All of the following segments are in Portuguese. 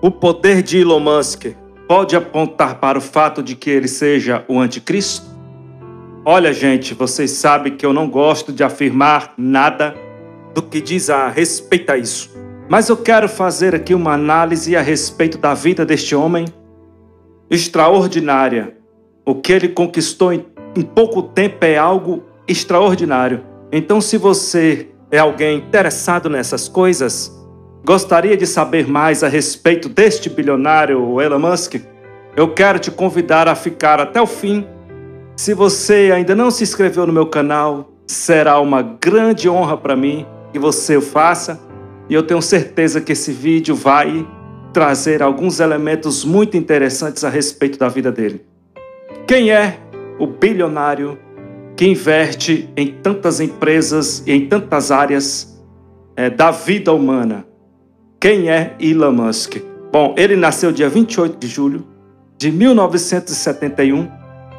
O poder de Elon Musk pode apontar para o fato de que ele seja o anticristo? Olha, gente, vocês sabem que eu não gosto de afirmar nada do que diz a respeito a isso. Mas eu quero fazer aqui uma análise a respeito da vida deste homem extraordinária. O que ele conquistou em, em pouco tempo é algo extraordinário. Então, se você é alguém interessado nessas coisas, gostaria de saber mais a respeito deste bilionário Elon Musk, eu quero te convidar a ficar até o fim. Se você ainda não se inscreveu no meu canal, será uma grande honra para mim que você o faça e eu tenho certeza que esse vídeo vai trazer alguns elementos muito interessantes a respeito da vida dele. Quem é o bilionário que investe em tantas empresas e em tantas áreas é, da vida humana? Quem é Elon Musk? Bom, ele nasceu dia 28 de julho de 1971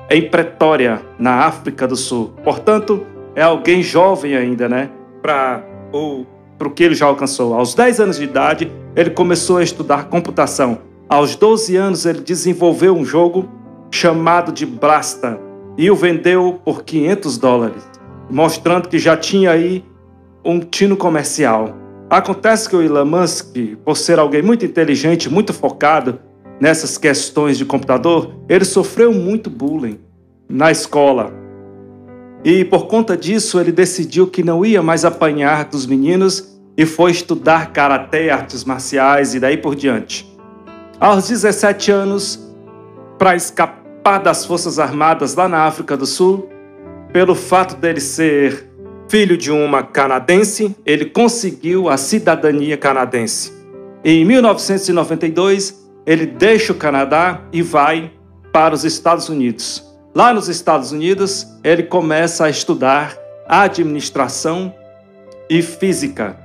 em Pretória, na África do Sul. Portanto, é alguém jovem ainda, né? Para o para o que ele já alcançou. Aos 10 anos de idade, ele começou a estudar computação. Aos 12 anos, ele desenvolveu um jogo chamado de Blasta e o vendeu por 500 dólares, mostrando que já tinha aí um tino comercial. Acontece que o Elon Musk, por ser alguém muito inteligente, muito focado nessas questões de computador, ele sofreu muito bullying na escola. E por conta disso, ele decidiu que não ia mais apanhar dos meninos e foi estudar karatê, artes marciais e daí por diante. Aos 17 anos, para escapar das Forças Armadas lá na África do Sul, pelo fato dele ser filho de uma canadense, ele conseguiu a cidadania canadense. Em 1992, ele deixa o Canadá e vai para os Estados Unidos. Lá nos Estados Unidos, ele começa a estudar administração e física.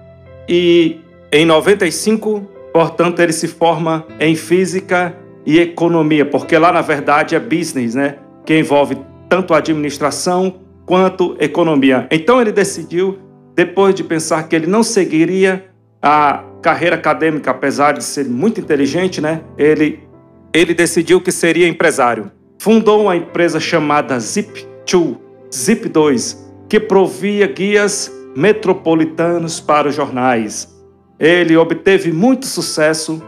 E em 95, portanto, ele se forma em física e economia, porque lá na verdade é business, né? Que envolve tanto administração quanto economia. Então ele decidiu, depois de pensar que ele não seguiria a carreira acadêmica, apesar de ser muito inteligente, né? Ele ele decidiu que seria empresário fundou uma empresa chamada Zip2, Zip2, que provia guias metropolitanos para os jornais. Ele obteve muito sucesso,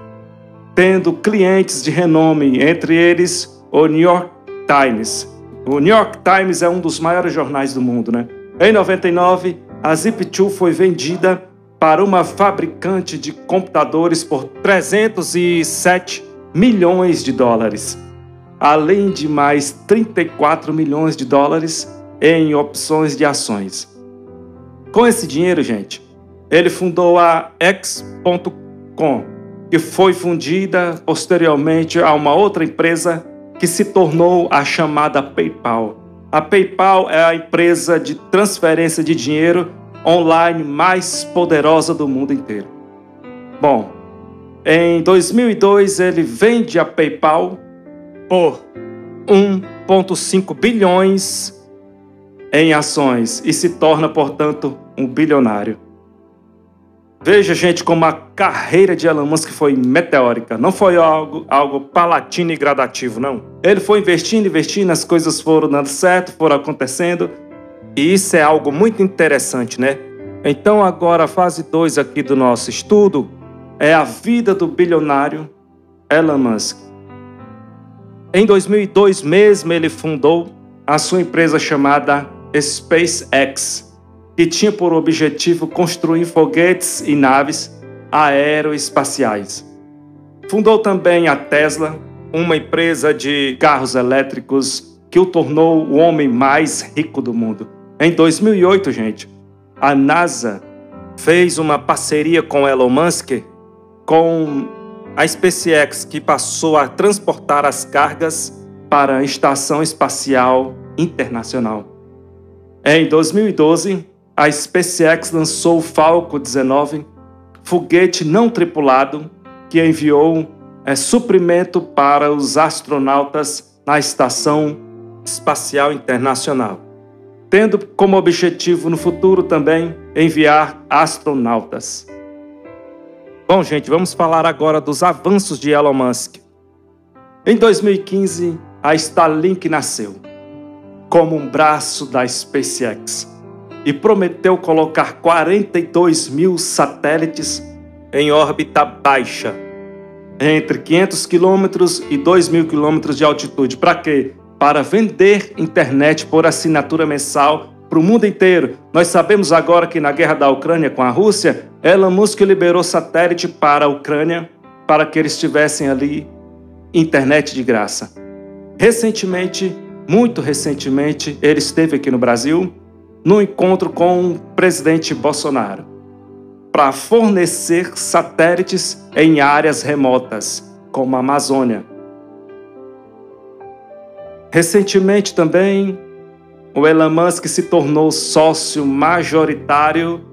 tendo clientes de renome, entre eles o New York Times. O New York Times é um dos maiores jornais do mundo, né? Em 99, a Zip2 foi vendida para uma fabricante de computadores por 307 milhões de dólares além de mais 34 milhões de dólares em opções de ações. Com esse dinheiro, gente, ele fundou a X.com, que foi fundida posteriormente a uma outra empresa que se tornou a chamada PayPal. A PayPal é a empresa de transferência de dinheiro online mais poderosa do mundo inteiro. Bom, em 2002 ele vende a PayPal por 1,5 bilhões em ações e se torna, portanto, um bilionário. Veja, gente, como a carreira de Elon Musk foi meteórica. Não foi algo, algo palatino e gradativo, não. Ele foi investindo, investindo, as coisas foram dando certo, foram acontecendo. E isso é algo muito interessante, né? Então, agora, a fase 2 aqui do nosso estudo é a vida do bilionário Elon Musk. Em 2002 mesmo, ele fundou a sua empresa chamada SpaceX, que tinha por objetivo construir foguetes e naves aeroespaciais. Fundou também a Tesla, uma empresa de carros elétricos que o tornou o homem mais rico do mundo. Em 2008, gente, a NASA fez uma parceria com Elon Musk com a SpaceX, que passou a transportar as cargas para a Estação Espacial Internacional. Em 2012, a SpaceX lançou o Falcon 19, foguete não tripulado que enviou é, suprimento para os astronautas na Estação Espacial Internacional, tendo como objetivo no futuro também enviar astronautas. Bom, gente, vamos falar agora dos avanços de Elon Musk. Em 2015, a Starlink nasceu como um braço da SpaceX e prometeu colocar 42 mil satélites em órbita baixa, entre 500 quilômetros e 2 mil quilômetros de altitude. Para quê? Para vender internet por assinatura mensal para o mundo inteiro. Nós sabemos agora que na guerra da Ucrânia com a Rússia, Elon Musk liberou satélite para a Ucrânia para que eles tivessem ali internet de graça. Recentemente, muito recentemente, ele esteve aqui no Brasil no encontro com o presidente Bolsonaro para fornecer satélites em áreas remotas, como a Amazônia. Recentemente também, o Elon Musk se tornou sócio majoritário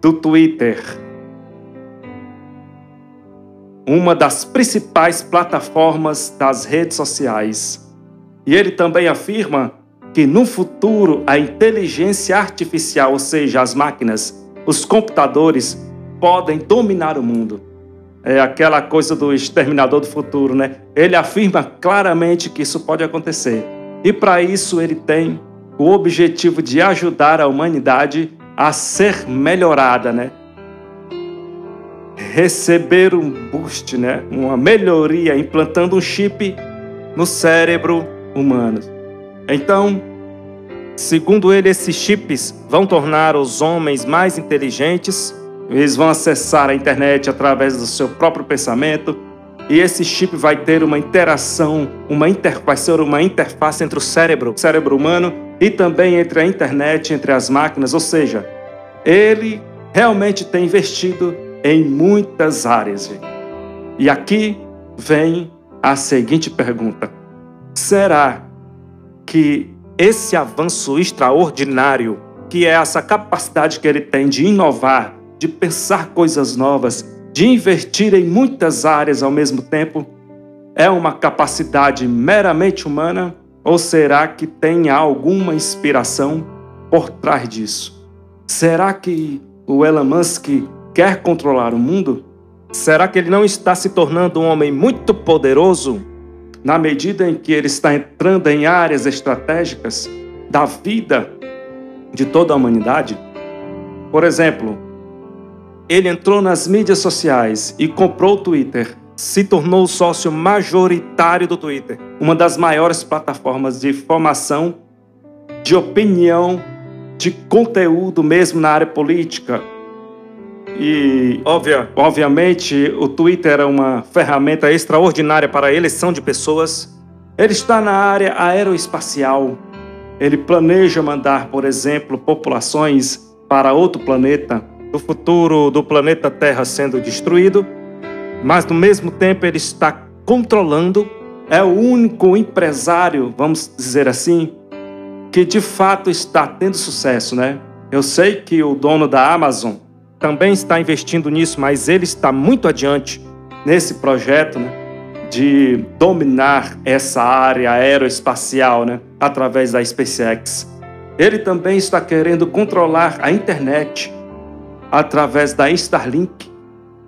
do Twitter, uma das principais plataformas das redes sociais. E ele também afirma que no futuro a inteligência artificial, ou seja, as máquinas, os computadores, podem dominar o mundo. É aquela coisa do exterminador do futuro, né? Ele afirma claramente que isso pode acontecer. E para isso ele tem o objetivo de ajudar a humanidade a ser melhorada, né? Receber um boost, né? Uma melhoria implantando um chip no cérebro humano. Então, segundo ele, esses chips vão tornar os homens mais inteligentes, eles vão acessar a internet através do seu próprio pensamento, e esse chip vai ter uma interação, uma inter, vai ser uma interface entre o cérebro, o cérebro humano, e também entre a internet, entre as máquinas, ou seja, ele realmente tem investido em muitas áreas. E aqui vem a seguinte pergunta: será que esse avanço extraordinário, que é essa capacidade que ele tem de inovar, de pensar coisas novas, de investir em muitas áreas ao mesmo tempo, é uma capacidade meramente humana ou será que tem alguma inspiração por trás disso? Será que o Elon Musk quer controlar o mundo? Será que ele não está se tornando um homem muito poderoso na medida em que ele está entrando em áreas estratégicas da vida de toda a humanidade? Por exemplo, ele entrou nas mídias sociais e comprou o Twitter, se tornou o sócio majoritário do Twitter, uma das maiores plataformas de formação, de opinião, de conteúdo mesmo na área política, e, obvia, obviamente, o Twitter é uma ferramenta extraordinária para a eleição de pessoas. Ele está na área aeroespacial. Ele planeja mandar, por exemplo, populações para outro planeta, do futuro do planeta Terra sendo destruído, mas no mesmo tempo ele está controlando, é o único empresário, vamos dizer assim, que de fato está tendo sucesso, né? Eu sei que o dono da Amazon também está investindo nisso, mas ele está muito adiante nesse projeto né, de dominar essa área aeroespacial né, através da SpaceX. Ele também está querendo controlar a internet através da Starlink,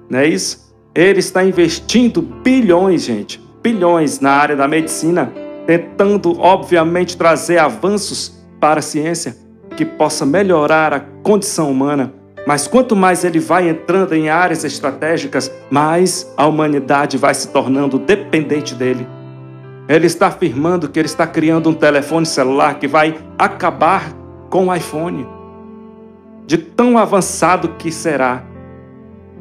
não é isso? Ele está investindo bilhões, gente, bilhões na área da medicina, tentando, obviamente, trazer avanços para a ciência que possa melhorar a condição humana mas quanto mais ele vai entrando em áreas estratégicas, mais a humanidade vai se tornando dependente dele. Ele está afirmando que ele está criando um telefone celular que vai acabar com o iPhone. De tão avançado que será.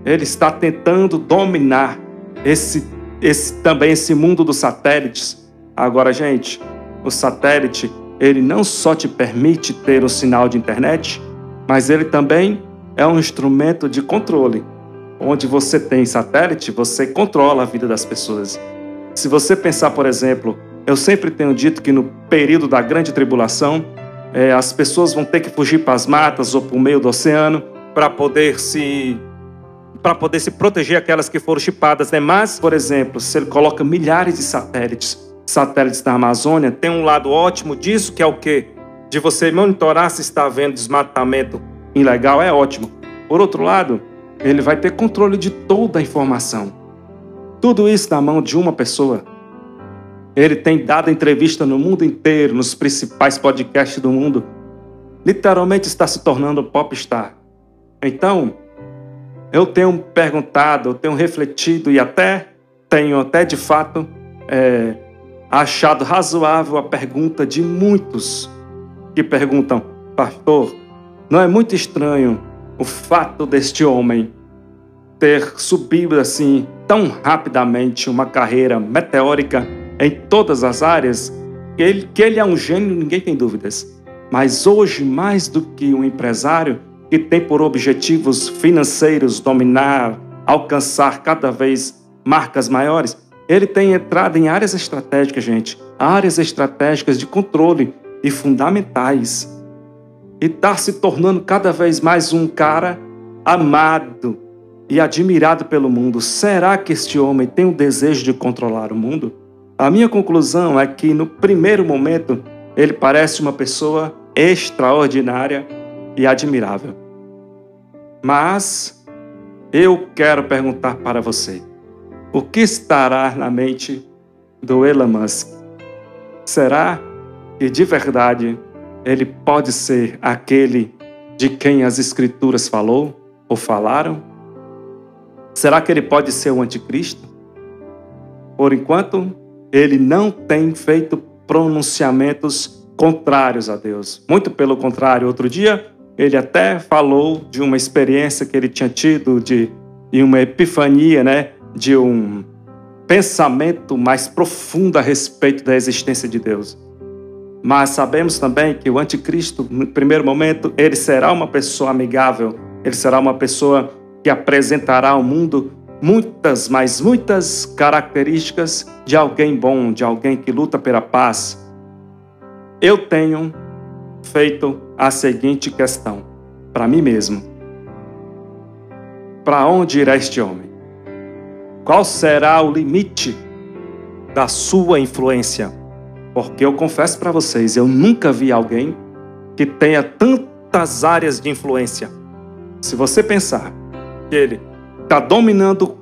Ele está tentando dominar esse, esse também esse mundo dos satélites. Agora, gente, o satélite, ele não só te permite ter um sinal de internet, mas ele também é um instrumento de controle. Onde você tem satélite, você controla a vida das pessoas. Se você pensar, por exemplo, eu sempre tenho dito que no período da grande tribulação, é, as pessoas vão ter que fugir para as matas ou para o meio do oceano para poder se para poder se proteger aquelas que foram chipadas, né? Mas, por exemplo, se ele coloca milhares de satélites, satélites da Amazônia, tem um lado ótimo disso, que é o quê? De você monitorar se está havendo desmatamento ilegal é ótimo. Por outro lado, ele vai ter controle de toda a informação. Tudo isso na mão de uma pessoa. Ele tem dado entrevista no mundo inteiro, nos principais podcasts do mundo. Literalmente está se tornando popstar. Então, eu tenho perguntado, eu tenho refletido e até tenho até de fato é, achado razoável a pergunta de muitos que perguntam, pastor, não é muito estranho o fato deste homem ter subido assim tão rapidamente uma carreira meteórica em todas as áreas, que ele, que ele é um gênio, ninguém tem dúvidas. Mas hoje, mais do que um empresário que tem por objetivos financeiros dominar, alcançar cada vez marcas maiores, ele tem entrado em áreas estratégicas, gente, áreas estratégicas de controle e fundamentais e está se tornando cada vez mais um cara amado e admirado pelo mundo. Será que este homem tem o desejo de controlar o mundo? A minha conclusão é que, no primeiro momento, ele parece uma pessoa extraordinária e admirável. Mas eu quero perguntar para você: o que estará na mente do Elon Musk? Será que de verdade ele pode ser aquele de quem as Escrituras falou ou falaram? Será que ele pode ser o anticristo? Por enquanto, ele não tem feito pronunciamentos contrários a Deus. Muito pelo contrário, outro dia ele até falou de uma experiência que ele tinha tido de, de uma epifania, né, de um pensamento mais profundo a respeito da existência de Deus. Mas sabemos também que o anticristo, no primeiro momento, ele será uma pessoa amigável, ele será uma pessoa que apresentará ao mundo muitas, mas muitas características de alguém bom, de alguém que luta pela paz. Eu tenho feito a seguinte questão para mim mesmo: Para onde irá este homem? Qual será o limite da sua influência? Porque eu confesso para vocês, eu nunca vi alguém que tenha tantas áreas de influência. Se você pensar que ele está dominando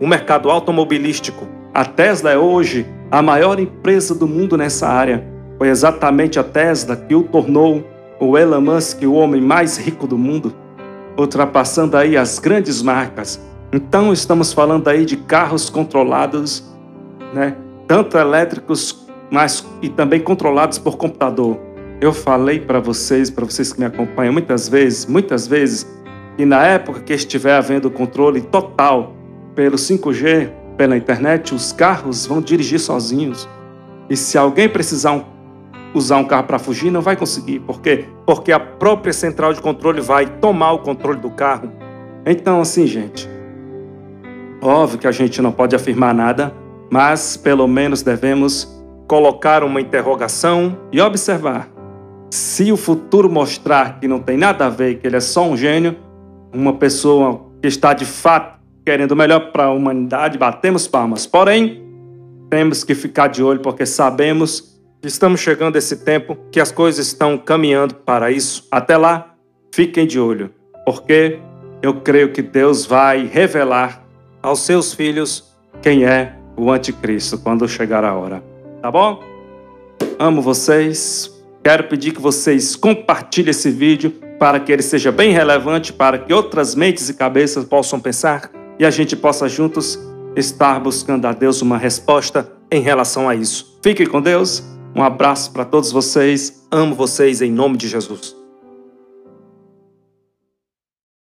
o mercado automobilístico, a Tesla é hoje a maior empresa do mundo nessa área. Foi exatamente a Tesla que o tornou o Elon Musk o homem mais rico do mundo, ultrapassando aí as grandes marcas. Então estamos falando aí de carros controlados, né? tanto elétricos mas e também controlados por computador. Eu falei para vocês, para vocês que me acompanham muitas vezes, muitas vezes, que na época que estiver havendo controle total pelo 5G, pela internet, os carros vão dirigir sozinhos. E se alguém precisar um, usar um carro para fugir, não vai conseguir. Por quê? Porque a própria central de controle vai tomar o controle do carro. Então, assim, gente, óbvio que a gente não pode afirmar nada, mas pelo menos devemos colocar uma interrogação e observar. Se o futuro mostrar que não tem nada a ver, que ele é só um gênio, uma pessoa que está de fato querendo o melhor para a humanidade, batemos palmas. Porém, temos que ficar de olho porque sabemos que estamos chegando a esse tempo que as coisas estão caminhando para isso. Até lá, fiquem de olho, porque eu creio que Deus vai revelar aos seus filhos quem é o anticristo quando chegar a hora tá bom? Amo vocês. Quero pedir que vocês compartilhem esse vídeo para que ele seja bem relevante, para que outras mentes e cabeças possam pensar e a gente possa juntos estar buscando a Deus uma resposta em relação a isso. Fiquem com Deus. Um abraço para todos vocês. Amo vocês em nome de Jesus.